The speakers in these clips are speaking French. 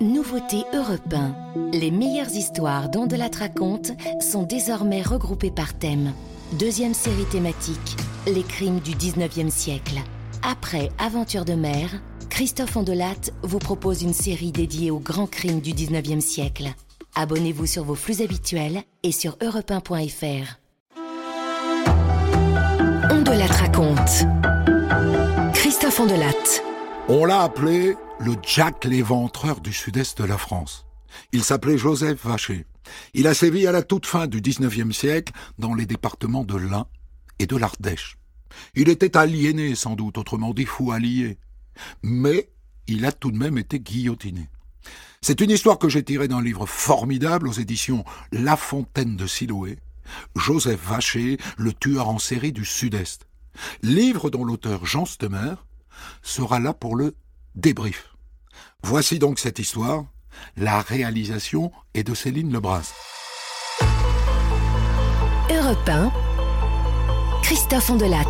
Nouveauté Europe 1. Les meilleures histoires dont de la raconte sont désormais regroupées par thème. Deuxième série thématique, les crimes du 19e siècle. Après Aventure de mer, Christophe Ondelat vous propose une série dédiée aux grands crimes du 19e siècle. Abonnez-vous sur vos flux habituels et sur europe1.fr. Ondelat raconte. Christophe Ondelat. On l'a appelé le Jack l'éventreur du sud-est de la France. Il s'appelait Joseph Vacher. Il a sévi à la toute fin du XIXe siècle dans les départements de l'Ain et de l'Ardèche. Il était aliéné, sans doute, autrement dit fou allié. Mais il a tout de même été guillotiné. C'est une histoire que j'ai tirée d'un livre formidable aux éditions La Fontaine de Siloé, Joseph Vacher, le tueur en série du Sud-Est. Livre dont l'auteur Jean Stemer sera là pour le débrief. Voici donc cette histoire. La réalisation est de Céline Lebras. Europe 1. Christophe Ondelat.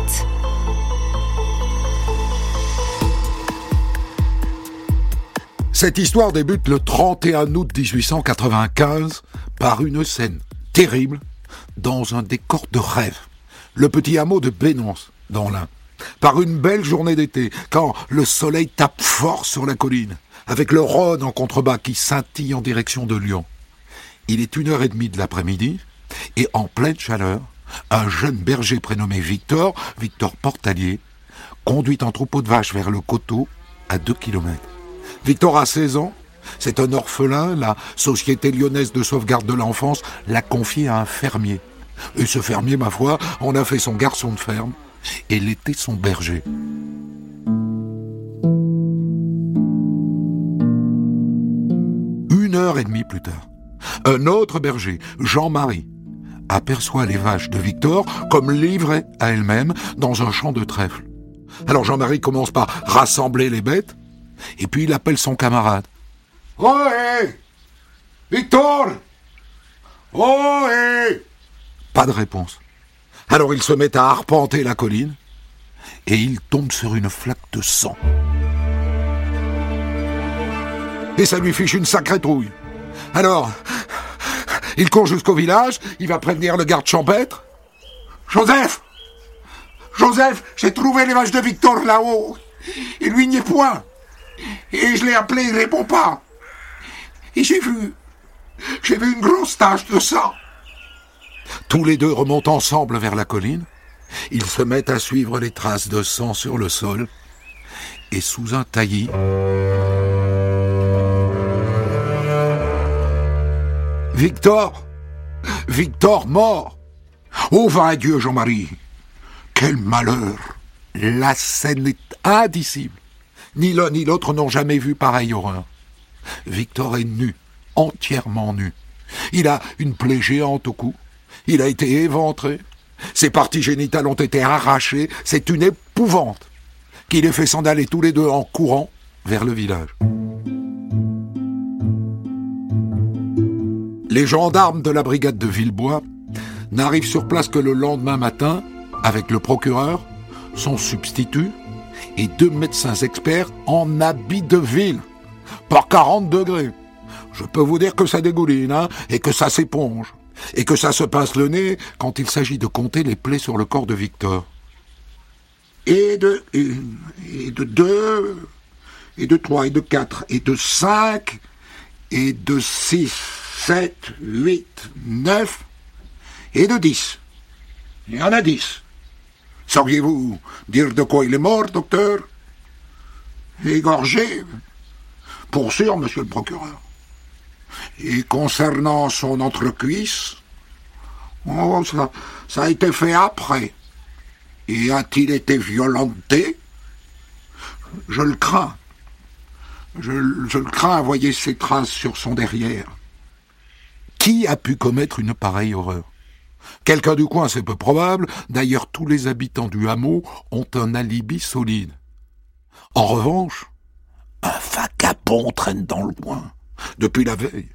Cette histoire débute le 31 août 1895 par une scène terrible dans un décor de rêve. Le petit hameau de Bénonce, dans l'Ain. Par une belle journée d'été, quand le soleil tape fort sur la colline, avec le Rhône en contrebas qui scintille en direction de Lyon. Il est une heure et demie de l'après-midi, et en pleine chaleur, un jeune berger prénommé Victor, Victor Portalier, conduit un troupeau de vaches vers le coteau à deux kilomètres. Victor a 16 ans, c'est un orphelin, la Société lyonnaise de sauvegarde de l'enfance l'a confié à un fermier. Et ce fermier, ma foi, en a fait son garçon de ferme, et l'était son berger. Heure et demie plus tard, un autre berger, Jean-Marie, aperçoit les vaches de Victor comme livrées à elles-mêmes dans un champ de trèfle. Alors Jean-Marie commence par rassembler les bêtes, et puis il appelle son camarade. Oh Victor Oh Pas de réponse. Alors il se met à arpenter la colline, et il tombe sur une flaque de sang. Et ça lui fiche une sacrée trouille. Alors, il court jusqu'au village, il va prévenir le garde champêtre. Joseph Joseph, j'ai trouvé les vaches de Victor là-haut. Il lui n'y est point. Et je l'ai appelé, il répond pas. Et j'ai vu, j'ai vu une grosse tache de sang. Tous les deux remontent ensemble vers la colline. Ils se mettent à suivre les traces de sang sur le sol. Et sous un taillis, Victor Victor mort Oh, vain Dieu, Jean-Marie Quel malheur La scène est indicible. Ni l'un ni l'autre n'ont jamais vu pareille horreur. Victor est nu, entièrement nu. Il a une plaie géante au cou. Il a été éventré. Ses parties génitales ont été arrachées. C'est une épouvante qui les fait s'en aller tous les deux en courant vers le village. Les gendarmes de la brigade de Villebois n'arrivent sur place que le lendemain matin avec le procureur, son substitut et deux médecins experts en habit de ville, par 40 degrés. Je peux vous dire que ça dégouline, hein, et que ça s'éponge, et que ça se pince le nez quand il s'agit de compter les plaies sur le corps de Victor. Et de, et de deux, et de trois, et de quatre, et de cinq, et de six. 7, 8, 9 et de 10. Il y en a 10. Sauriez-vous dire de quoi il est mort, docteur? Égorgé Pour sûr, monsieur le procureur. Et concernant son entrecuisse Oh, ça, a été fait après. Et a-t-il été violenté? Je le crains. Je, je le crains à voyer ses traces sur son derrière. Qui a pu commettre une pareille horreur? Quelqu'un du coin, c'est peu probable. D'ailleurs, tous les habitants du hameau ont un alibi solide. En revanche, un vagabond traîne dans le coin. Depuis la veille.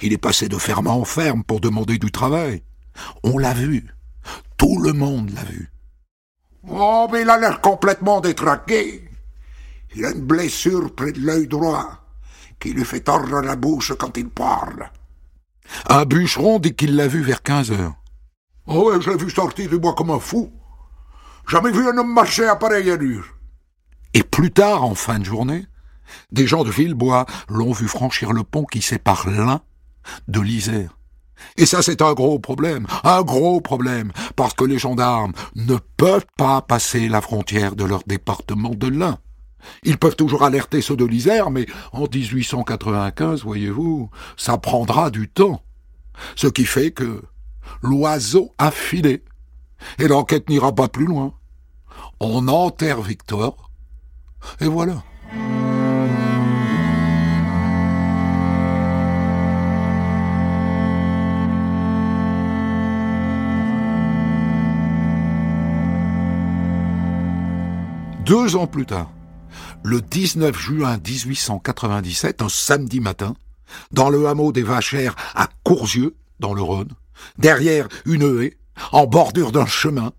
Il est passé de ferme en ferme pour demander du travail. On l'a vu. Tout le monde l'a vu. Oh, mais il a l'air complètement détraqué. Il a une blessure près de l'œil droit qui lui fait tordre la bouche quand il parle. Un bûcheron dit qu'il l'a vu vers quinze heures. Oh ouais, je l'ai vu sortir du bois comme un fou. Jamais vu un homme marcher à pareille allure. Et plus tard, en fin de journée, des gens de Villebois l'ont vu franchir le pont qui sépare l'Ain de l'Isère. Et ça, c'est un gros problème, un gros problème, parce que les gendarmes ne peuvent pas passer la frontière de leur département de l'Ain. Ils peuvent toujours alerter ceux de l'Isère, mais en 1895, voyez-vous, ça prendra du temps. Ce qui fait que l'oiseau a filé, et l'enquête n'ira pas plus loin. On enterre Victor, et voilà. Deux ans plus tard, le 19 juin 1897, un samedi matin, dans le hameau des Vachères à Courzieux, dans le Rhône, derrière une haie, en bordure d'un chemin,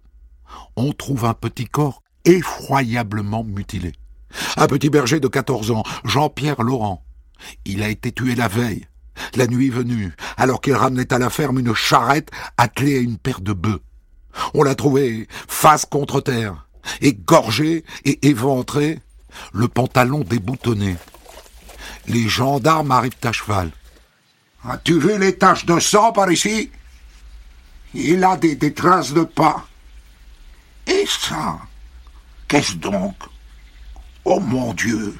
on trouve un petit corps effroyablement mutilé. Un petit berger de 14 ans, Jean-Pierre Laurent. Il a été tué la veille, la nuit venue, alors qu'il ramenait à la ferme une charrette attelée à une paire de bœufs. On l'a trouvé face contre terre, égorgé et éventré, le pantalon déboutonné. Les gendarmes arrivent à cheval. As-tu vu les taches de sang par ici? Il a des, des traces de pas. Et ça Qu'est-ce donc? Oh mon Dieu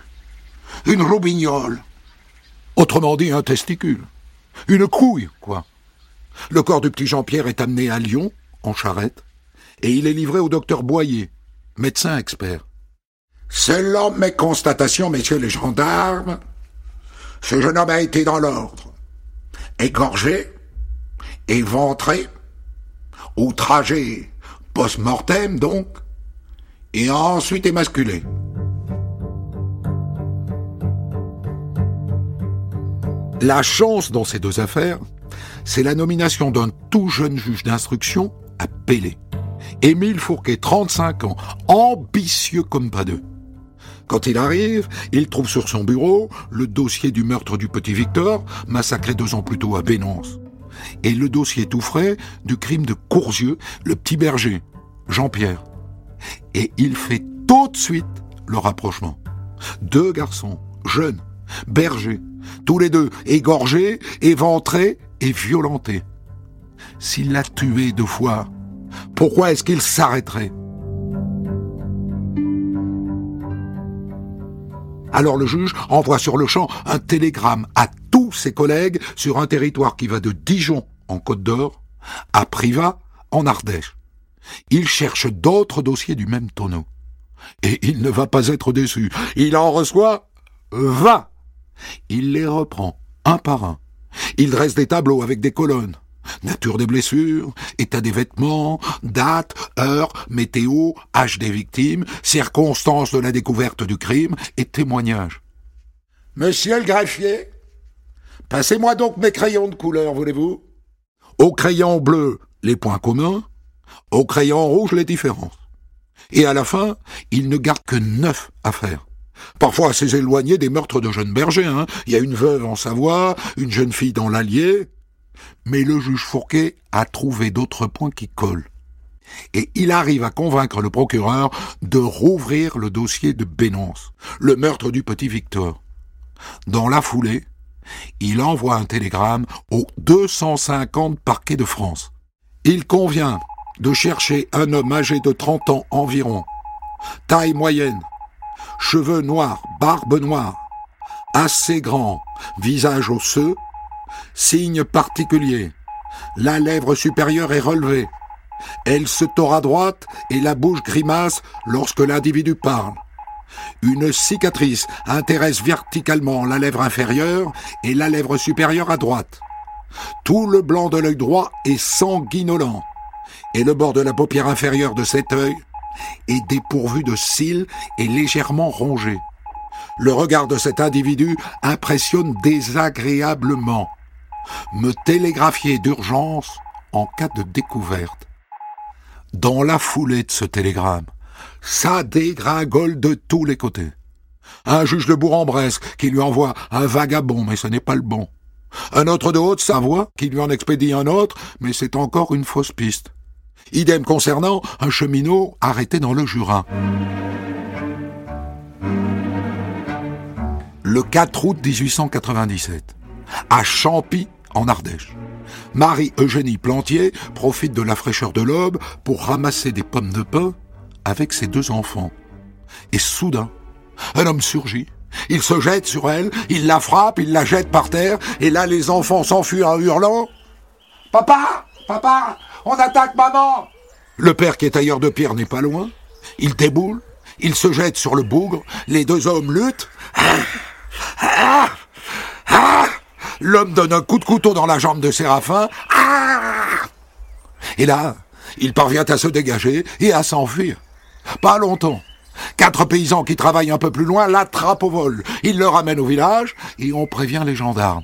Une robignole Autrement dit, un testicule. Une couille, quoi. Le corps du petit Jean-Pierre est amené à Lyon, en charrette, et il est livré au docteur Boyer, médecin expert. Selon mes constatations, messieurs les gendarmes, ce jeune homme a été dans l'ordre. Égorgé, éventré, outragé, post-mortem donc, et ensuite émasculé. La chance dans ces deux affaires, c'est la nomination d'un tout jeune juge d'instruction à Pélé. Émile Fourquet, 35 ans, ambitieux comme pas deux. Quand il arrive, il trouve sur son bureau le dossier du meurtre du petit Victor, massacré deux ans plus tôt à Bénance, et le dossier tout frais du crime de Courzieux, le petit berger, Jean-Pierre. Et il fait tout de suite le rapprochement. Deux garçons, jeunes, bergers, tous les deux égorgés, éventrés et violentés. S'il l'a tué deux fois, pourquoi est-ce qu'il s'arrêterait? Alors le juge envoie sur le champ un télégramme à tous ses collègues sur un territoire qui va de Dijon en Côte d'Or à Privas en Ardèche. Il cherche d'autres dossiers du même tonneau. Et il ne va pas être déçu. Il en reçoit vingt. Il les reprend un par un. Il dresse des tableaux avec des colonnes. Nature des blessures, état des vêtements, date, heure, météo, âge des victimes, circonstances de la découverte du crime et témoignages. Monsieur le greffier, passez-moi donc mes crayons de couleur, voulez-vous? Au crayon bleu, les points communs, au crayon rouge, les différences. Et à la fin, il ne garde que neuf à faire. Parfois assez éloigné des meurtres de jeunes bergers. Hein. Il y a une veuve en Savoie, une jeune fille dans l'Allier, mais le juge Fourquet a trouvé d'autres points qui collent. Et il arrive à convaincre le procureur de rouvrir le dossier de Bénance, le meurtre du petit Victor. Dans la foulée, il envoie un télégramme aux 250 parquets de France. Il convient de chercher un homme âgé de 30 ans environ, taille moyenne, cheveux noirs, barbe noire, assez grand, visage osseux, Signe particulier. La lèvre supérieure est relevée. Elle se tord à droite et la bouche grimace lorsque l'individu parle. Une cicatrice intéresse verticalement la lèvre inférieure et la lèvre supérieure à droite. Tout le blanc de l'œil droit est sanguinolent et le bord de la paupière inférieure de cet œil est dépourvu de cils et légèrement rongé. Le regard de cet individu impressionne désagréablement me télégraphier d'urgence en cas de découverte. Dans la foulée de ce télégramme, ça dégringole de tous les côtés. Un juge de Bourg-en-Bresse qui lui envoie un vagabond, mais ce n'est pas le bon. Un autre de Haute-Savoie qui lui en expédie un autre, mais c'est encore une fausse piste. Idem concernant un cheminot arrêté dans le Jura. Le 4 août 1897, à Champy, en Ardèche, Marie-Eugénie Plantier profite de la fraîcheur de l'aube pour ramasser des pommes de pin avec ses deux enfants. Et soudain, un homme surgit. Il se jette sur elle, il la frappe, il la jette par terre, et là les enfants s'enfuient en hurlant. Papa Papa On attaque maman Le père qui est ailleurs de pierre n'est pas loin. Il déboule, il se jette sur le bougre, les deux hommes luttent. Ah, ah, L'homme donne un coup de couteau dans la jambe de Séraphin. Ah et là, il parvient à se dégager et à s'enfuir. Pas longtemps. Quatre paysans qui travaillent un peu plus loin l'attrapent au vol. Ils le ramènent au village et on prévient les gendarmes,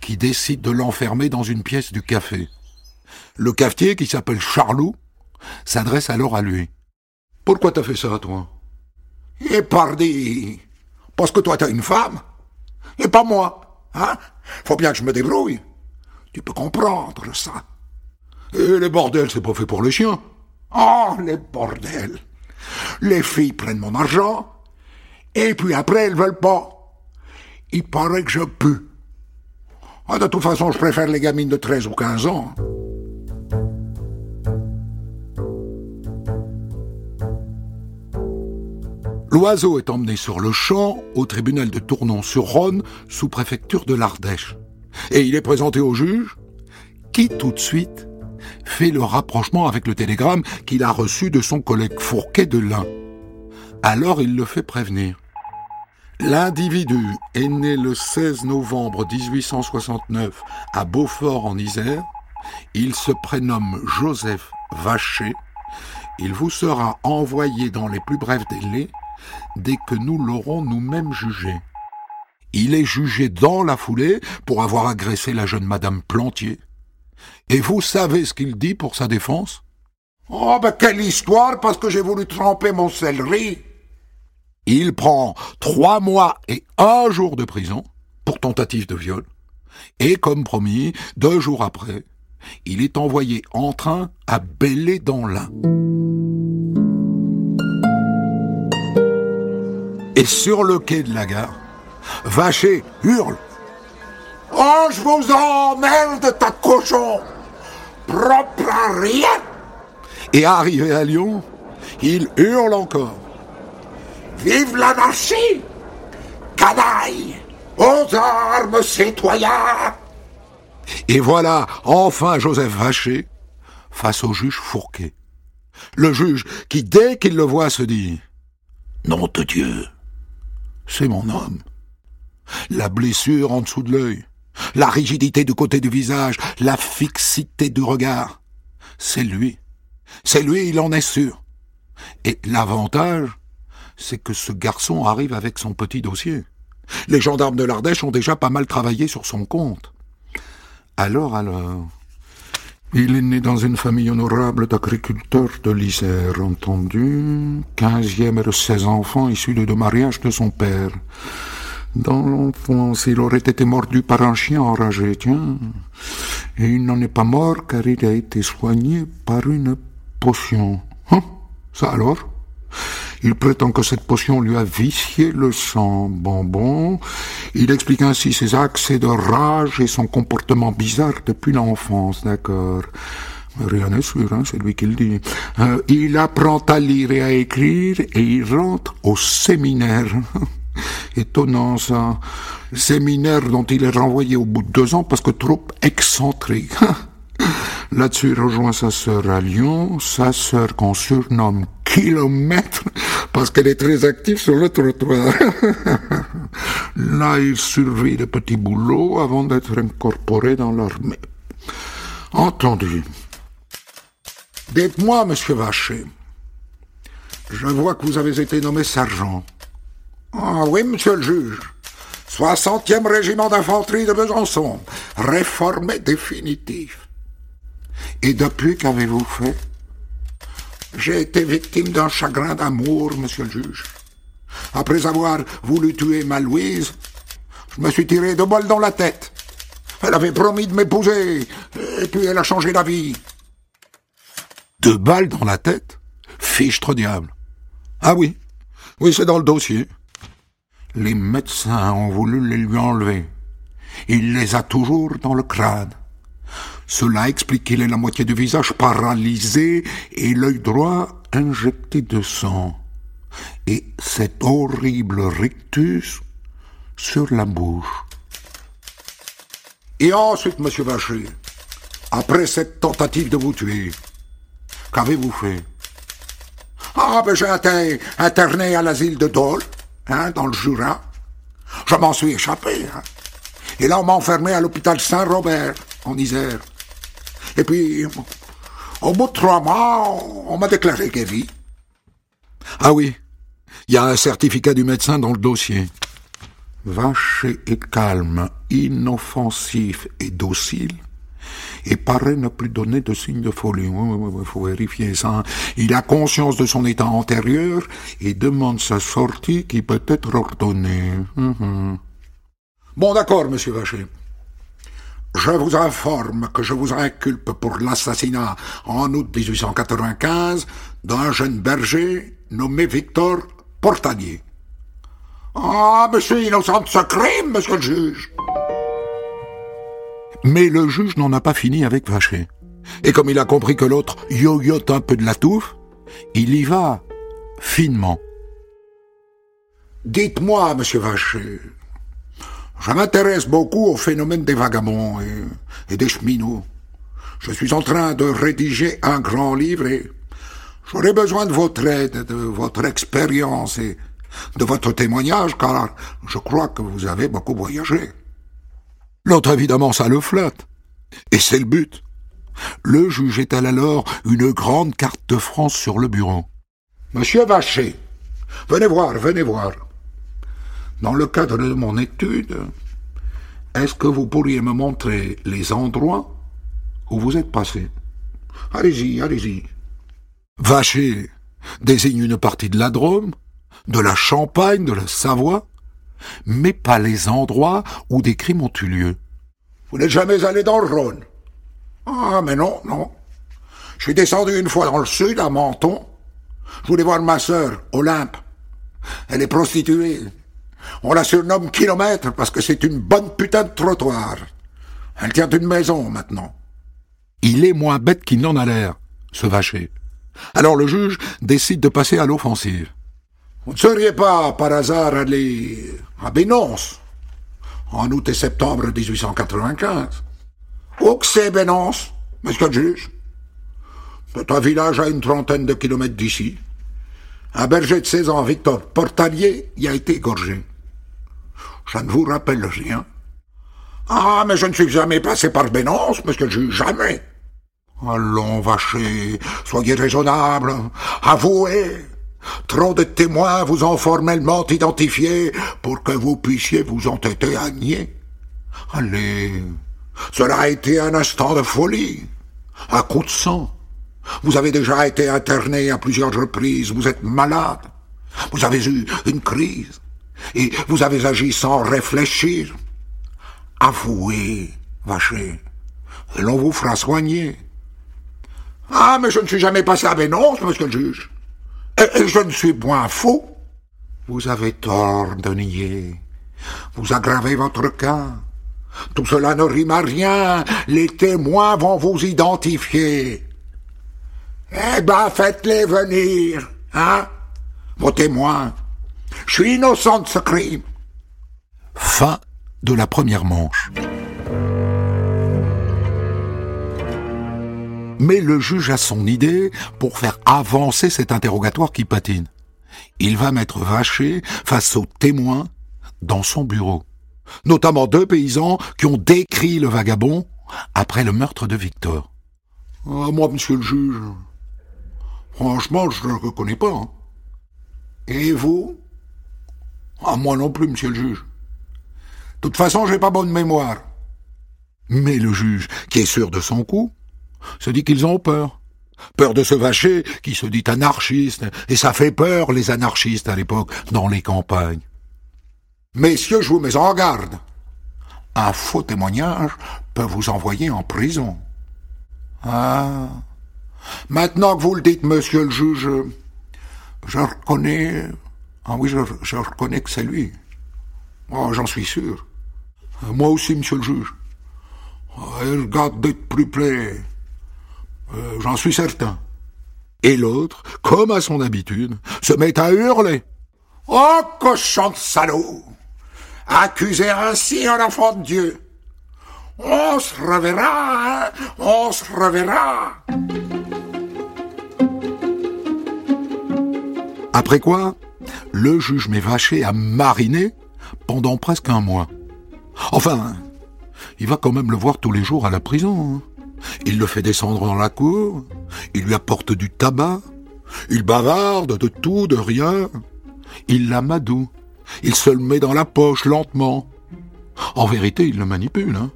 qui décident de l'enfermer dans une pièce du café. Le cafetier, qui s'appelle Charlot, s'adresse alors à lui. Pourquoi t'as fait ça, toi Eh, pardi Parce que toi, t'as une femme Et pas moi Hein? Faut bien que je me débrouille. Tu peux comprendre ça. Et les bordels, c'est pas fait pour les chiens. Oh, les bordels Les filles prennent mon argent, et puis après, elles veulent pas. Il paraît que je pue. Ah, de toute façon, je préfère les gamines de 13 ou 15 ans. L'oiseau est emmené sur le champ au tribunal de Tournon-sur-Rhône, sous préfecture de l'Ardèche. Et il est présenté au juge, qui tout de suite fait le rapprochement avec le télégramme qu'il a reçu de son collègue Fourquet de l'Ain. Alors il le fait prévenir. L'individu est né le 16 novembre 1869 à Beaufort en Isère. Il se prénomme Joseph Vacher. Il vous sera envoyé dans les plus brefs délais dès que nous l'aurons nous-mêmes jugé. Il est jugé dans la foulée pour avoir agressé la jeune Madame Plantier. Et vous savez ce qu'il dit pour sa défense? Oh, ben quelle histoire, parce que j'ai voulu tremper mon céleri Il prend trois mois et un jour de prison pour tentative de viol. Et comme promis, deux jours après, il est envoyé en train à Bellé dans l'Ain. Et sur le quai de la gare, Vacher hurle. Oh, je vous emmerde, ta cochon Propre à rien Et arrivé à Lyon, il hurle encore. Vive l'anarchie Canaille Aux armes, citoyens Et voilà enfin Joseph Vacher face au juge Fourquet. Le juge qui, dès qu'il le voit, se dit Nom de Dieu c'est mon homme. La blessure en dessous de l'œil, la rigidité du côté du visage, la fixité du regard. C'est lui. C'est lui, il en est sûr. Et l'avantage, c'est que ce garçon arrive avec son petit dossier. Les gendarmes de l'Ardèche ont déjà pas mal travaillé sur son compte. Alors, alors. Il est né dans une famille honorable d'agriculteurs de l'Isère, entendu. Quinzième et de seize enfants issus de deux mariages de son père. Dans l'enfance, il aurait été mordu par un chien enragé, tiens. Et il n'en est pas mort car il a été soigné par une potion. Hein? Ça alors? Il prétend que cette potion lui a vicié le sang. Bon, bon. Il explique ainsi ses accès de rage et son comportement bizarre depuis l'enfance, d'accord. Rien n'est sûr, hein, c'est lui qui le dit. Euh, il apprend à lire et à écrire et il rentre au séminaire. Étonnant ça. Séminaire dont il est renvoyé au bout de deux ans parce que trop excentrique. Là-dessus, il rejoint sa sœur à Lyon, sa sœur qu'on surnomme Kilomètre, parce qu'elle est très active sur le trottoir. Là, il survit de petits boulots avant d'être incorporé dans l'armée. Entendu. Dites-moi, monsieur Vacher, je vois que vous avez été nommé sergent. Ah oui, monsieur le juge. 60e régiment d'infanterie de Besançon, réformé définitif. Et depuis, qu'avez-vous fait? J'ai été victime d'un chagrin d'amour, monsieur le juge. Après avoir voulu tuer ma Louise, je me suis tiré deux balles dans la tête. Elle avait promis de m'épouser, et puis elle a changé d'avis. Deux balles dans la tête? Fichtre diable. Ah oui, oui, c'est dans le dossier. Les médecins ont voulu les lui enlever. Il les a toujours dans le crâne. Cela explique qu'il ait la moitié du visage paralysé et l'œil droit injecté de sang. Et cet horrible rictus sur la bouche. Et ensuite, monsieur Vacher, après cette tentative de vous tuer, qu'avez-vous fait? Ah, ben j'ai été interné à l'asile de Dole, hein, dans le Jura. Je m'en suis échappé. Hein. Et là, on m'a enfermé à l'hôpital Saint-Robert, en Isère. Et puis, au bout de trois mois, on m'a déclaré guéri. Ah oui, il y a un certificat du médecin dans le dossier. Vaché et calme, inoffensif et docile, et paraît ne plus donner de signes de folie. Il faut vérifier ça. Il a conscience de son état antérieur et demande sa sortie qui peut être ordonnée. Mhm. Bon, d'accord, monsieur Vacher. Je vous informe que je vous inculpe pour l'assassinat en août 1895 d'un jeune berger nommé Victor Portanier. Ah, monsieur innocent de ce crime, monsieur le juge. Mais le juge n'en a pas fini avec Vacher. Et comme il a compris que l'autre yoyote un peu de la touffe, il y va finement. Dites-moi, monsieur Vacher, je m'intéresse beaucoup au phénomène des vagabonds et, des cheminots. Je suis en train de rédiger un grand livre et j'aurais besoin de votre aide, de votre expérience et de votre témoignage, car je crois que vous avez beaucoup voyagé. L'autre, évidemment, ça le flotte. Et c'est le but. Le juge étale alors une grande carte de France sur le bureau? Monsieur Vacher, venez voir, venez voir. Dans le cadre de mon étude, est-ce que vous pourriez me montrer les endroits où vous êtes passé? Allez-y, allez-y. Vacher désigne une partie de la Drôme, de la Champagne, de la Savoie, mais pas les endroits où des crimes ont eu lieu. Vous n'êtes jamais allé dans le Rhône? Ah, mais non, non. Je suis descendu une fois dans le sud, à Menton. Je voulais voir ma sœur, Olympe. Elle est prostituée. On la surnomme kilomètre parce que c'est une bonne putain de trottoir. Elle tient une maison maintenant. Il est moins bête qu'il n'en a l'air, ce vacher. Alors le juge décide de passer à l'offensive. Vous ne seriez pas par hasard allé à Bénonce en août et septembre 1895 Où que c'est Bénonce, monsieur le juge? C'est un village à une trentaine de kilomètres d'ici. Un berger de 16 ans, Victor Portalier, y a été égorgé. Ça ne vous rappelle rien Ah, mais je ne suis jamais passé par Bénonce, monsieur le juge, jamais. Allons, vacher, soyez raisonnable, avouez. Trop de témoins vous ont formellement identifié pour que vous puissiez vous entêter à nier. Allez, cela a été un instant de folie, un coup de sang. Vous avez déjà été interné à plusieurs reprises, vous êtes malade, vous avez eu une crise, et vous avez agi sans réfléchir. Avouez, vacher, et l'on vous fera soigner. Ah, mais je ne suis jamais passé à Bénonce, monsieur le juge. Et, je ne suis point fou. Vous avez tort de nier. Vous aggravez votre cas. Tout cela ne rime à rien. Les témoins vont vous identifier. Eh ben, faites-les venir, hein, vos témoins. Je suis innocent de ce crime. Fin de la première manche. Mais le juge a son idée pour faire avancer cet interrogatoire qui patine. Il va mettre Vacher face aux témoins dans son bureau. Notamment deux paysans qui ont décrit le vagabond après le meurtre de Victor. Ah, moi, monsieur le juge, franchement, je ne le reconnais pas. Hein. Et vous? Ah, moi non plus, monsieur le juge. De toute façon, j'ai pas bonne mémoire. Mais le juge, qui est sûr de son coup, se dit qu'ils ont peur. Peur de se vacher, qui se dit anarchiste, et ça fait peur les anarchistes à l'époque, dans les campagnes. Messieurs, je vous mets en garde. Un faux témoignage peut vous envoyer en prison. Ah. Maintenant que vous le dites, monsieur le juge, je reconnais. Ah oui, je, reconnais que c'est lui. Oh, j'en suis sûr. Moi aussi, monsieur le juge. regarde d'être plus près. Euh, j'en suis certain. Et l'autre, comme à son habitude, se met à hurler. Oh, cochon de salaud Accuser ainsi un enfant de Dieu On se reverra, hein on se reverra Après quoi, le juge m'est vaché à mariner pendant presque un mois. Enfin, il va quand même le voir tous les jours à la prison. Hein. Il le fait descendre dans la cour, il lui apporte du tabac, il bavarde de tout, de rien. Il l'amadoue, il se le met dans la poche lentement. En vérité, il le manipule. Hein.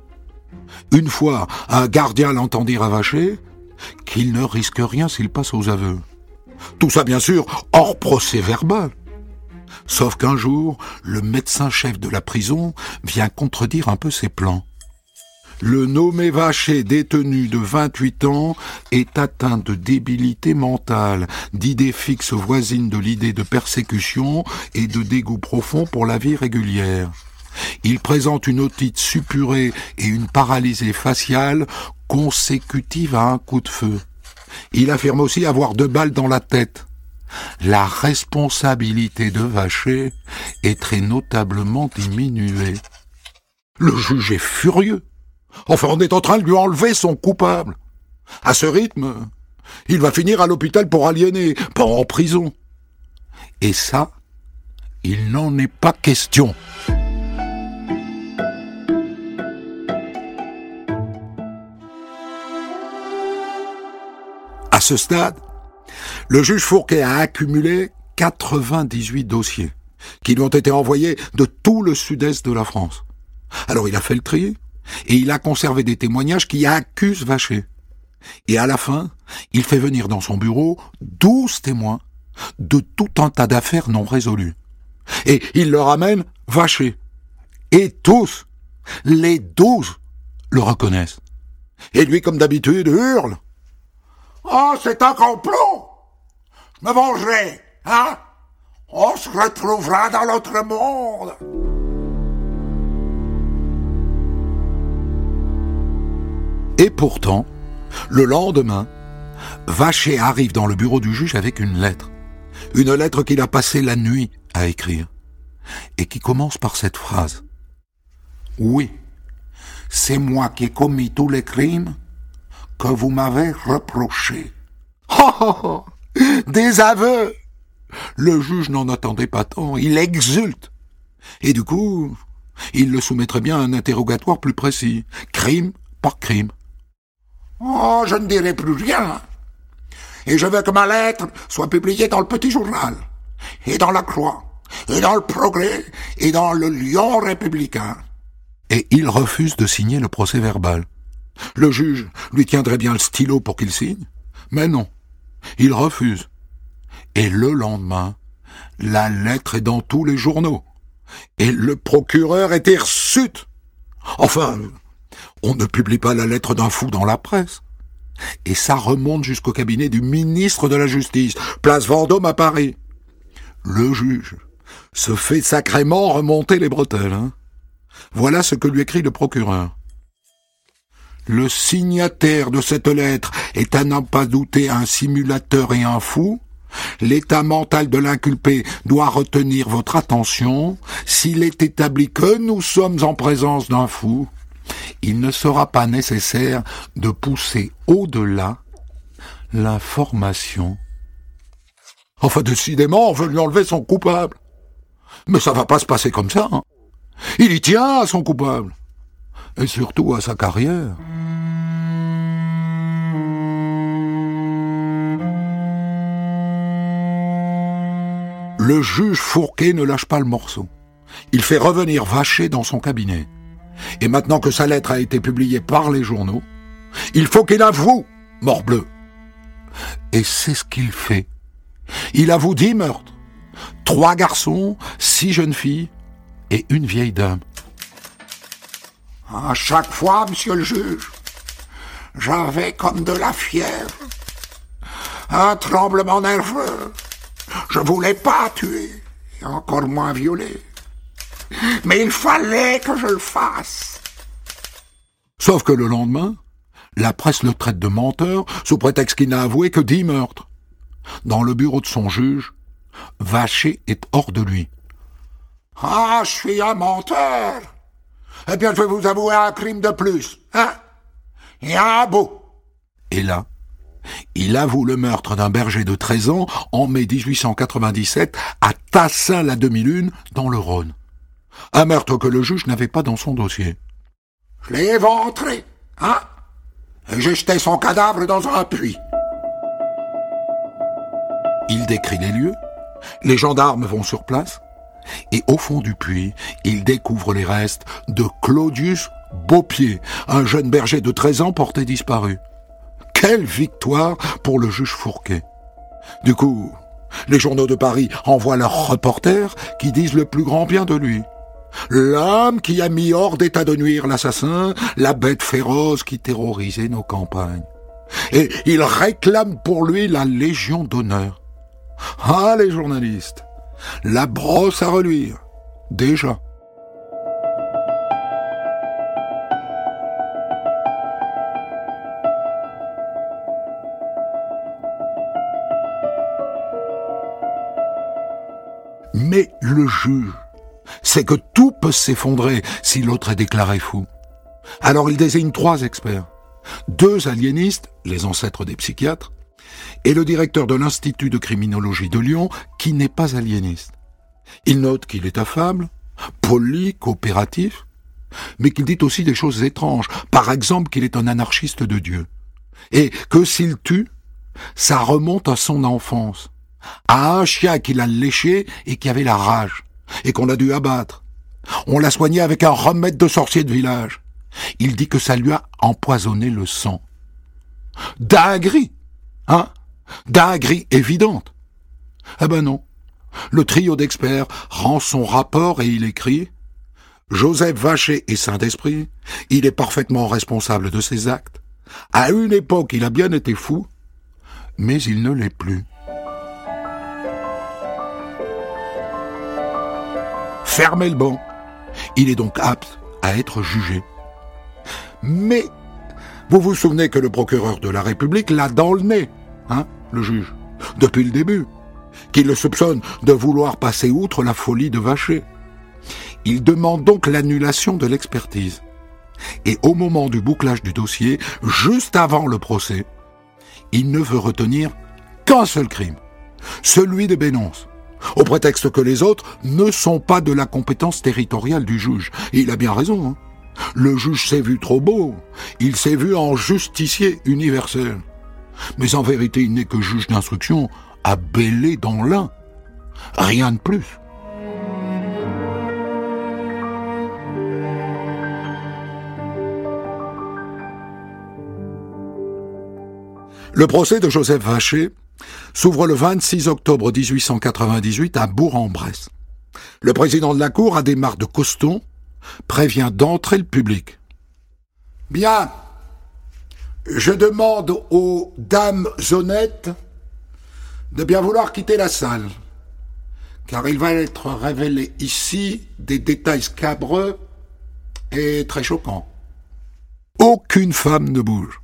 Une fois, un gardien l'entendit ravacher qu'il ne risque rien s'il passe aux aveux. Tout ça, bien sûr, hors procès verbal. Sauf qu'un jour, le médecin-chef de la prison vient contredire un peu ses plans. Le nommé Vacher, détenu de 28 ans, est atteint de débilité mentale, d'idées fixes voisines de l'idée de persécution et de dégoût profond pour la vie régulière. Il présente une otite suppurée et une paralysée faciale consécutive à un coup de feu. Il affirme aussi avoir deux balles dans la tête. La responsabilité de Vacher est très notablement diminuée. Le juge est furieux. Enfin, on est en train de lui enlever son coupable. À ce rythme, il va finir à l'hôpital pour aliéner, pas en prison. Et ça, il n'en est pas question. Ce stade, le juge Fourquet a accumulé 98 dossiers qui lui ont été envoyés de tout le sud-est de la France. Alors il a fait le tri et il a conservé des témoignages qui accusent Vacher. Et à la fin, il fait venir dans son bureau 12 témoins de tout un tas d'affaires non résolues. Et il leur amène Vacher. Et tous, les douze, le reconnaissent. Et lui, comme d'habitude, hurle Oh, c'est un complot Je me vengerai, hein? On se retrouvera dans l'autre monde Et pourtant, le lendemain, Vacher arrive dans le bureau du juge avec une lettre. Une lettre qu'il a passé la nuit à écrire. Et qui commence par cette phrase. Oui, c'est moi qui ai commis tous les crimes que vous m'avez reproché. Oh, oh, oh, Des aveux Le juge n'en attendait pas tant, il exulte. Et du coup, il le soumettrait bien à un interrogatoire plus précis, crime par crime. Oh, je ne dirai plus rien. Et je veux que ma lettre soit publiée dans le petit journal, et dans la Croix, et dans le Progrès, et dans le Lion républicain. Et il refuse de signer le procès verbal. Le juge lui tiendrait bien le stylo pour qu'il signe, mais non, il refuse. Et le lendemain, la lettre est dans tous les journaux, et le procureur est hirsute. Enfin, on ne publie pas la lettre d'un fou dans la presse. Et ça remonte jusqu'au cabinet du ministre de la Justice, place Vendôme à Paris. Le juge se fait sacrément remonter les bretelles. Hein. Voilà ce que lui écrit le procureur. Le signataire de cette lettre est à n'en pas douter un simulateur et un fou. L'état mental de l'inculpé doit retenir votre attention. S'il est établi que nous sommes en présence d'un fou, il ne sera pas nécessaire de pousser au-delà l'information. Enfin, décidément, on veut lui enlever son coupable. Mais ça va pas se passer comme ça. Hein. Il y tient à son coupable. Et surtout à sa carrière. Le juge Fourquet ne lâche pas le morceau. Il fait revenir Vacher dans son cabinet. Et maintenant que sa lettre a été publiée par les journaux, il faut qu'il avoue, morbleu. Et c'est ce qu'il fait. Il avoue dix meurtres. Trois garçons, six jeunes filles et une vieille dame. À chaque fois, monsieur le juge, j'avais comme de la fièvre, un tremblement nerveux. Je voulais pas tuer, et encore moins violer. Mais il fallait que je le fasse. Sauf que le lendemain, la presse le traite de menteur sous prétexte qu'il n'a avoué que dix meurtres. Dans le bureau de son juge, Vacher est hors de lui. Ah, je suis un menteur. Eh bien, je vais vous avouer un crime de plus, hein Et un beau. Et là, il avoue le meurtre d'un berger de 13 ans en mai 1897 à Tassin-la-Demi-Lune, dans le Rhône. Un meurtre que le juge n'avait pas dans son dossier. Je l'ai éventré, hein Et j'ai jeté son cadavre dans un puits. Il décrit les lieux, les gendarmes vont sur place, et au fond du puits, il découvre les restes de Claudius Beaupied, un jeune berger de 13 ans porté disparu. Quelle victoire pour le juge Fourquet. Du coup, les journaux de Paris envoient leurs reporters qui disent le plus grand bien de lui. L'homme qui a mis hors d'état de nuire l'assassin, la bête féroce qui terrorisait nos campagnes. Et ils réclament pour lui la Légion d'honneur. Ah, les journalistes La brosse à reluire Déjà. Mais le juge sait que tout peut s'effondrer si l'autre est déclaré fou. Alors il désigne trois experts. Deux aliénistes, les ancêtres des psychiatres, et le directeur de l'Institut de criminologie de Lyon, qui n'est pas aliéniste. Il note qu'il est affable, poli, coopératif, mais qu'il dit aussi des choses étranges, par exemple qu'il est un anarchiste de Dieu, et que s'il tue, ça remonte à son enfance, à un chien qu'il a léché et qui avait la rage, et qu'on a dû abattre. On l'a soigné avec un remède de sorcier de village. Il dit que ça lui a empoisonné le sang. Dinguerie Hein? Dinguerie évidente. Eh ben non. Le trio d'experts rend son rapport et il écrit Joseph Vacher est saint d'esprit, il est parfaitement responsable de ses actes. À une époque, il a bien été fou, mais il ne l'est plus. Fermez le banc. Il est donc apte à être jugé. Mais vous vous souvenez que le procureur de la République l'a dans le nez, hein, le juge, depuis le début, qu'il le soupçonne de vouloir passer outre la folie de Vacher. Il demande donc l'annulation de l'expertise. Et au moment du bouclage du dossier, juste avant le procès, il ne veut retenir qu'un seul crime, celui de Bénonce, au prétexte que les autres ne sont pas de la compétence territoriale du juge. Et il a bien raison. Hein. Le juge s'est vu trop beau. Il s'est vu en justicier universel. Mais en vérité, il n'est que juge d'instruction à Bélé dans l'un. Rien de plus. Le procès de Joseph Vacher s'ouvre le 26 octobre 1898 à Bourg-en-Bresse. Le président de la Cour, Adhémar de Coston, prévient d'entrer le public. Bien. Je demande aux dames honnêtes de bien vouloir quitter la salle, car il va être révélé ici des détails scabreux et très choquants. Aucune femme ne bouge.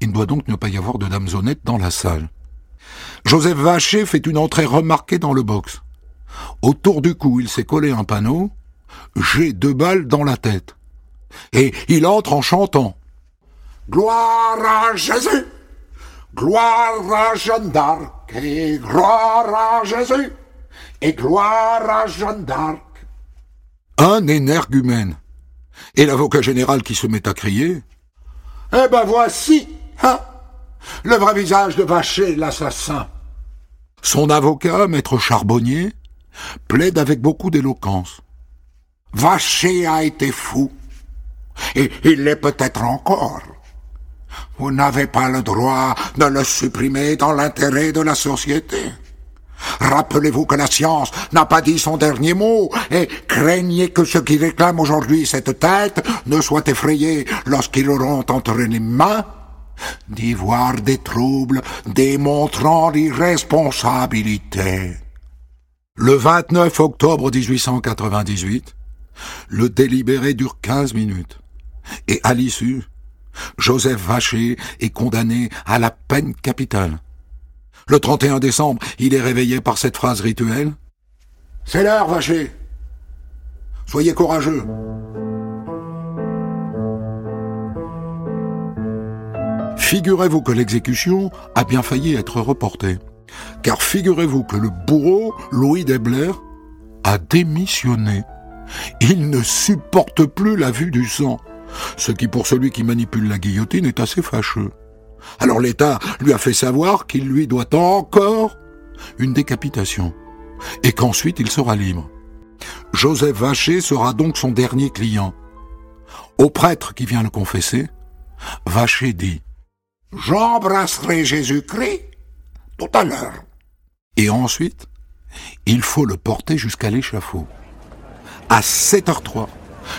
Il ne doit donc ne pas y avoir de dames honnêtes dans la salle. Joseph Vacher fait une entrée remarquée dans le box. Autour du cou, il s'est collé un panneau j'ai deux balles dans la tête. Et il entre en chantant. Gloire à Jésus, gloire à Jeanne d'Arc, et gloire à Jésus, et gloire à Jeanne d'Arc. Un énergumène. Et l'avocat général qui se met à crier. Eh ben voici, hein, le vrai visage de Vacher, l'assassin. Son avocat, maître Charbonnier, plaide avec beaucoup d'éloquence. Vacher a été fou. Et il l'est peut-être encore. Vous n'avez pas le droit de le supprimer dans l'intérêt de la société. Rappelez-vous que la science n'a pas dit son dernier mot et craignez que ceux qui réclament aujourd'hui cette tête ne soient effrayés lorsqu'ils auront entre les mains d'y voir des troubles démontrant l'irresponsabilité. Le 29 octobre 1898, le délibéré dure 15 minutes et à l'issue, Joseph Vacher est condamné à la peine capitale. Le 31 décembre, il est réveillé par cette phrase rituelle. C'est l'heure, Vacher. Soyez courageux. Figurez-vous que l'exécution a bien failli être reportée. Car figurez-vous que le bourreau, Louis Debler, a démissionné. Il ne supporte plus la vue du sang, ce qui pour celui qui manipule la guillotine est assez fâcheux. Alors l'État lui a fait savoir qu'il lui doit encore une décapitation, et qu'ensuite il sera libre. Joseph Vacher sera donc son dernier client. Au prêtre qui vient le confesser, Vacher dit J'embrasserai Jésus-Christ tout à l'heure. Et ensuite, il faut le porter jusqu'à l'échafaud. À 7h03,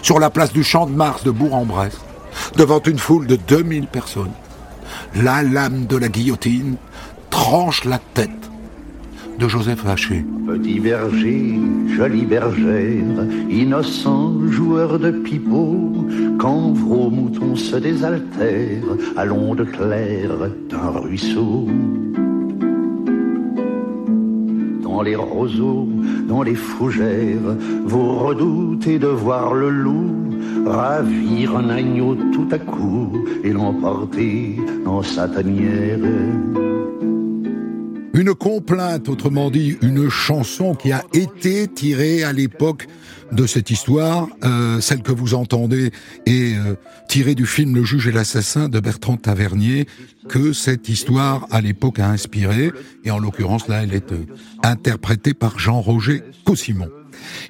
sur la place du Champ de Mars de Bourg-en-Bresse, devant une foule de 2000 personnes, la lame de la guillotine tranche la tête de Joseph Vacher. Petit berger, jolie bergère, innocent joueur de pipeau, quand vos moutons se désaltèrent à l'onde claire d'un ruisseau. Dans les roseaux, dans les fougères, vous redoutez de voir le loup ravir un agneau tout à coup et l'emporter dans sa tanière. Une complainte, autrement dit, une chanson qui a été tirée à l'époque de cette histoire, euh, celle que vous entendez est euh, tirée du film Le juge et l'assassin de Bertrand Tavernier, que cette histoire à l'époque a inspiré, et en l'occurrence là, elle est euh, interprétée par Jean-Roger Cossimon.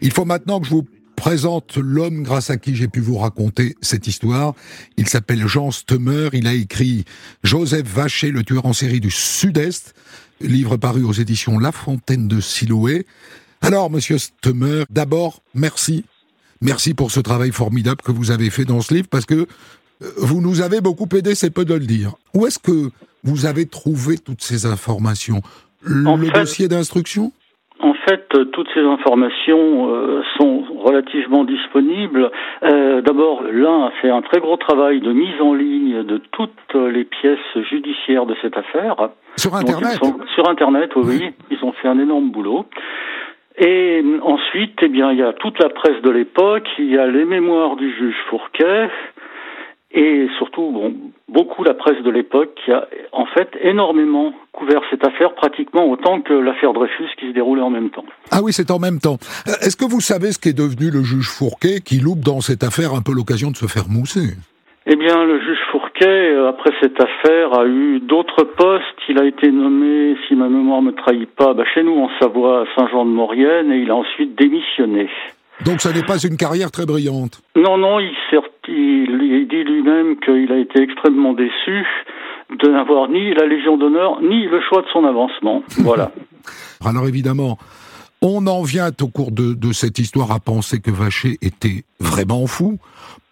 Il faut maintenant que je vous présente l'homme grâce à qui j'ai pu vous raconter cette histoire. Il s'appelle Jean Stemmer, il a écrit Joseph Vacher, le tueur en série du Sud-Est, livre paru aux éditions La Fontaine de Siloé. Alors, monsieur Stemmer, d'abord, merci. Merci pour ce travail formidable que vous avez fait dans ce livre, parce que euh, vous nous avez beaucoup aidé, c'est peu de le dire. Où est-ce que vous avez trouvé toutes ces informations? Le dossier d'instruction? En fait, toutes ces informations euh, sont relativement disponibles. Euh, D'abord, l'un a fait un très gros travail de mise en ligne de toutes les pièces judiciaires de cette affaire. Sur Internet Sur Internet, oui, Ils ont fait un énorme boulot. Et ensuite, eh bien, il y a toute la presse de l'époque, il y a les mémoires du juge Fourquet, et surtout, bon, beaucoup la presse de l'époque qui a en fait énormément couvert cette affaire, pratiquement autant que l'affaire Dreyfus qui se déroulait en même temps. Ah oui, c'est en même temps. Euh, est-ce que vous savez ce qu'est devenu le juge Fourquet qui loupe dans cette affaire un peu l'occasion de se faire mousser? Eh bien, le juge Fourquet, euh, après cette affaire, a eu d'autres postes. Il a été nommé, si ma mémoire me trahit pas, bah, chez nous en Savoie, à Saint-Jean-de-Maurienne, et il a ensuite démissionné. Donc ça n'est pas une carrière très brillante? Non, non, il, il dit lui-même qu'il a été extrêmement déçu de n'avoir ni la Légion d'honneur, ni le choix de son avancement. Voilà. Alors évidemment, on en vient au cours de, cette histoire à penser que Vacher était vraiment fou,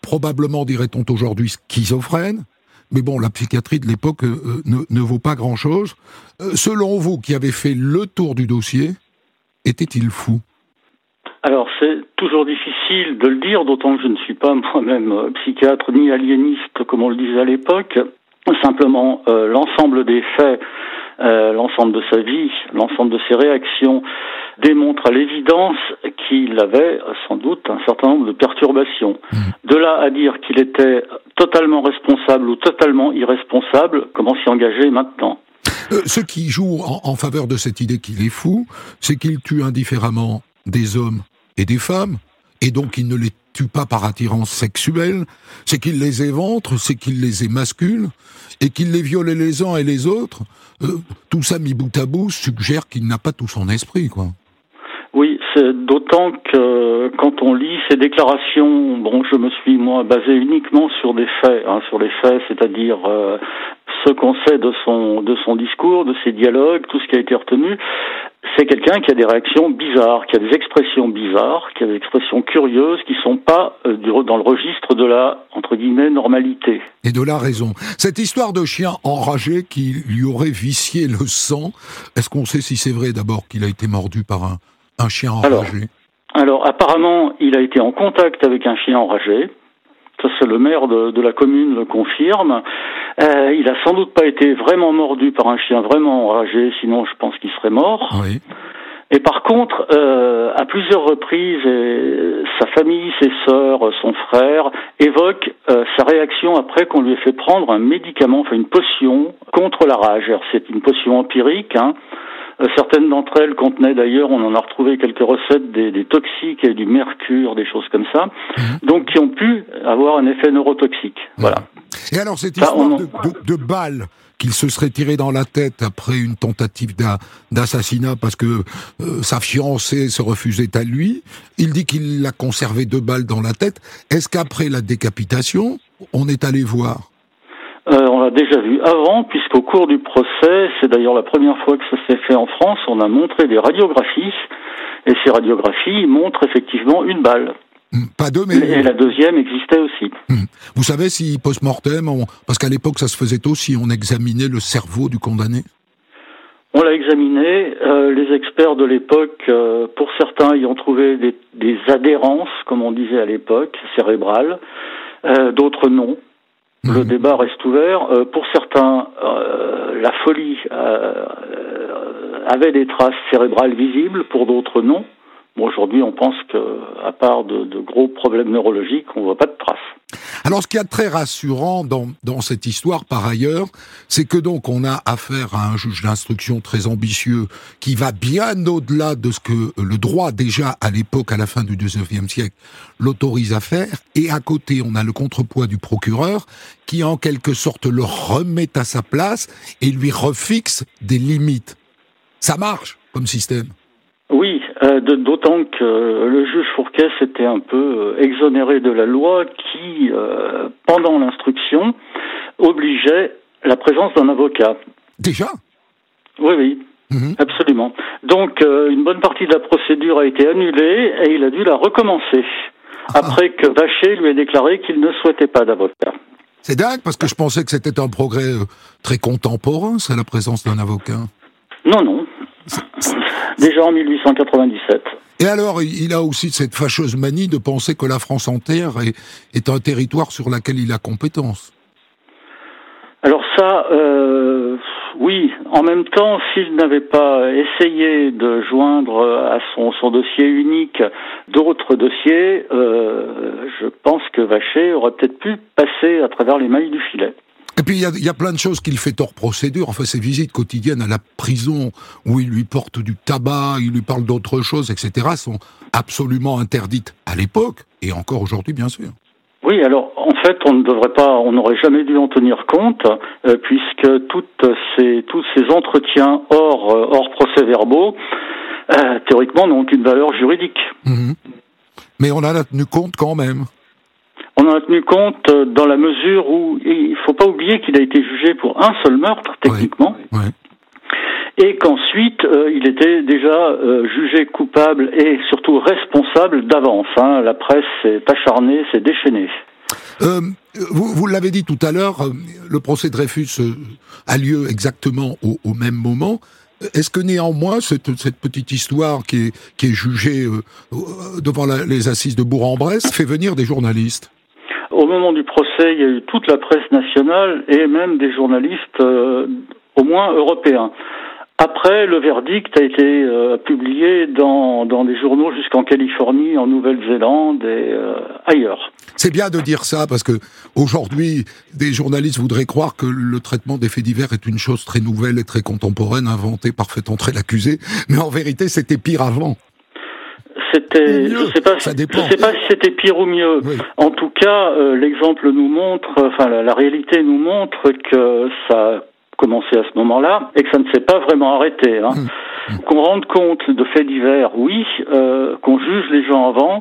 probablement dirait-on aujourd'hui schizophrène, mais bon, la psychiatrie de l'époque euh, ne, vaut pas grand-chose. Euh, selon vous, qui avez fait le tour du dossier, était-il fou? Alors c'est toujours difficile de le dire, d'autant que je ne suis pas moi-même euh, psychiatre ni aliéniste comme on le disait à l'époque. Simplement euh, l'ensemble des faits, euh, l'ensemble de sa vie, l'ensemble de ses réactions démontre à l'évidence qu'il avait sans doute un certain nombre de perturbations. Mmh. De là à dire qu'il était totalement responsable ou totalement irresponsable, comment s'y engager maintenant? Ce qui joue en faveur de cette idée qu'il est fou, c'est qu'il tue indifféremment des hommes et des femmes, et donc il ne les tue pas par attirance sexuelle, c'est qu'il les éventre, c'est qu'il les émascule, et qu'il les viole les uns et les autres. Euh, tout ça mis bout à bout suggère qu'il n'a pas tout son esprit, quoi. D'autant que quand on lit ces déclarations, bon, je me suis moi basé uniquement sur des faits, hein, sur les faits, c'est-à-dire euh, ce qu'on sait de son de son discours, de ses dialogues, tout ce qui a été retenu. C'est quelqu'un qui a des réactions bizarres, qui a des expressions bizarres, qui a des expressions curieuses, qui sont pas euh, dans le registre de la entre guillemets normalité. Et de la raison. Cette histoire de chien enragé qui lui aurait vicié le sang, est-ce qu'on sait si c'est vrai d'abord qu'il a été mordu par un, un chien enragé alors, apparemment, il a été en contact avec un chien enragé. Ça, c'est le maire de, la commune le confirme. Euh, il a sans doute pas été vraiment mordu par un chien vraiment enragé, sinon je pense qu'il serait mort. Oui. Et par contre, euh, à plusieurs reprises, sa famille, ses sœurs, son frère évoquent euh, sa réaction après qu'on lui ait fait prendre un médicament, enfin une potion contre la rage. C'est une potion empirique. Hein. Euh, certaines d'entre elles contenaient d'ailleurs, on en a retrouvé quelques recettes, des, toxiques et du mercure, des choses comme ça, mhm. donc qui ont pu avoir un effet neurotoxique. Voilà. Et alors cette histoire de, de, balles qu'il se serait tiré dans la tête après une tentative d'assassinat parce que euh, sa fiancée se refusait à lui. Il dit qu'il a conservé deux balles dans la tête. Est-ce qu'après la décapitation, on est allé voir euh, on l'a déjà vu avant, puisqu'au cours du procès, c'est d'ailleurs la première fois que ça s'est fait en France, on a montré des radiographies, et ces radiographies montrent effectivement une balle. Hmm, pas deux, mais... Et la deuxième existait aussi. Hmm. Vous savez si post-mortem, parce qu'à l'époque ça se faisait aussi, on examinait le cerveau du condamné on l'a examiné. Euh, les experts de l'époque, euh, pour certains, y ont trouvé des, des, adhérences, comme on disait à l'époque, cérébrales. Euh, D'autres non. Le mhm. débat reste ouvert. Euh, pour certains, euh, la folie euh, avait des traces cérébrales visibles, pour d'autres non. Bon, aujourd'hui, on pense que, à part de, de, gros problèmes neurologiques, on voit pas de traces. Alors, ce qui est très rassurant dans, dans cette histoire, par ailleurs, c'est que donc on a affaire à un juge d'instruction très ambitieux qui va bien au-delà de ce que le droit déjà à l'époque, à la fin du 19e siècle, l'autorise à faire. Et à côté, on a le contrepoids du procureur qui, en quelque sorte, le remet à sa place et lui refixe des limites. Ça marche comme système. Oui, euh, d'autant que le juge Fourquet s'était un peu euh, exonéré de la loi qui, euh, pendant l'instruction, obligeait la présence d'un avocat. Déjà? Oui, oui. Mhm. Absolument. Donc, une bonne partie de la procédure a été annulée et il a dû la recommencer. Ah. Après que Vacher lui ait déclaré qu'il ne souhaitait pas d'avocat. C'est dingue parce que je pensais que c'était un progrès très contemporain, c'est la présence d'un avocat. Non, non. Déjà en 1897. Et alors, il a aussi cette fâcheuse manie de penser que la France entière est, est un territoire sur lequel il a compétence. Alors ça, euh, oui. En même temps, s'il n'avait pas essayé de joindre à son, son dossier unique d'autres dossiers, euh, je pense que Vacher aurait peut-être pu passer à travers les mailles du filet. Et puis il y a, plein de choses qu'il fait hors procédure. Enfin, ses visites quotidiennes à la prison où il lui porte du tabac, il lui parle d'autres choses, etc., sont absolument interdites à l'époque et encore aujourd'hui, bien sûr. Oui, alors en fait, on ne devrait pas, on n'aurait jamais dû en tenir compte, euh, puisque toutes ces, tous ces entretiens hors, euh, hors procès-verbaux, euh, théoriquement, n'ont aucune valeur juridique. Mhm. Mais on en a tenu compte quand même. On en a tenu compte euh, dans la mesure où il ne faut pas oublier qu'il a été jugé pour un seul meurtre, techniquement. Et qu'ensuite, euh, il était déjà euh, jugé coupable et surtout responsable d'avance. Hein. La presse s'est acharnée, s'est déchaînée. vous, vous l'avez dit tout à l'heure, le procès de Dreyfus a lieu exactement au, au même moment. Est-ce que néanmoins, cette, cette, petite histoire qui est, qui est jugée devant les assises de Bourg-en-Bresse fait venir des journalistes? Au moment du procès, il y a eu toute la presse nationale et même des journalistes, euh, au moins européens. Après, le verdict a été euh, publié dans, des journaux jusqu'en Californie, en Nouvelle-Zélande et euh, ailleurs. C'est bien de dire ça parce que aujourd'hui, des journalistes voudraient croire que le traitement des faits divers est une chose très nouvelle et très contemporaine, inventée par fait entrer l'accusé. Mais en vérité, c'était pire avant. C'était, je sais pas, je sais pas si c'était pire ou mieux. En tout cas, euh, l'exemple nous montre, enfin la, réalité nous montre que ça commencé à ce moment-là et que ça ne s'est pas vraiment arrêté. Hein. Mmh. Qu'on rende compte de faits divers, oui. Euh, qu'on juge les gens avant,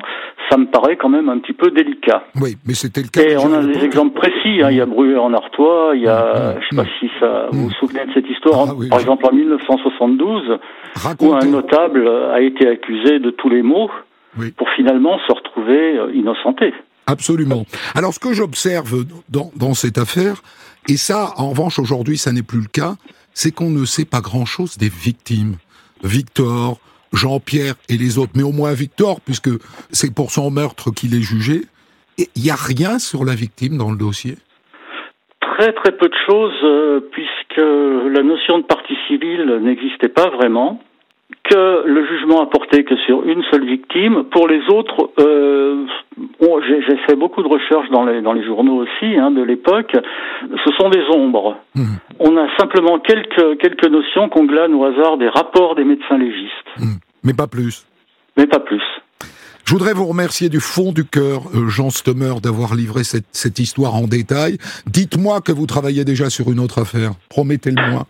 ça me paraît quand même un petit peu délicat. Oui, mais c'était le cas. Et on a des exemples précis. Hein. Il y a Brûlé en Artois. Il y a, je ne sais pas si ça vous vous souvenez de cette histoire. Ah Par exemple, en 1972, où un notable a été accusé de tous les maux pour finalement se retrouver euh, innocenté. Absolument. Alors ce que j'observe dans, dans cette affaire, et ça en revanche aujourd'hui ça n'est plus le cas, c'est qu'on ne sait pas grand-chose des victimes. Victor, Jean-Pierre et les autres, mais au moins Victor, puisque c'est pour son meurtre qu'il est jugé. Il n'y a rien sur la victime dans le dossier? Très très peu de choses, euh, puisque la notion de partie civile n'existait pas vraiment que le jugement a porté que sur une seule victime. Pour les autres, euh, j'ai fait beaucoup de recherches dans les, dans les journaux aussi hein, de l'époque. Ce sont des ombres. Mmh. On a simplement quelques, quelques notions qu'on glane au hasard des rapports des médecins légistes. Mmh. Mais pas plus. Mais pas plus. Je voudrais vous remercier du fond du cœur, euh, Jean Stommer, d'avoir livré cette, cette histoire en détail. Dites-moi que vous travaillez déjà sur une autre affaire. Promettez-le-moi.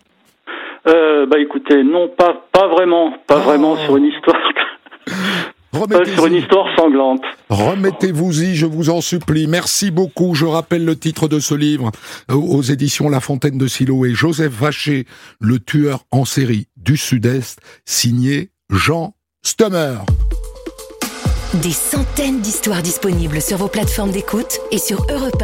Euh, bah écoutez, non, pas pas vraiment, pas oh. vraiment sur une histoire. sur une histoire sanglante. Remettez-vous-y, je vous en supplie. Merci beaucoup. Je rappelle le titre de ce livre euh, aux éditions La Fontaine de Siloé. Joseph Vacher, le tueur en série du Sud-Est, signé Jean Stummer. Des centaines d'histoires disponibles sur vos plateformes d'écoute et sur europe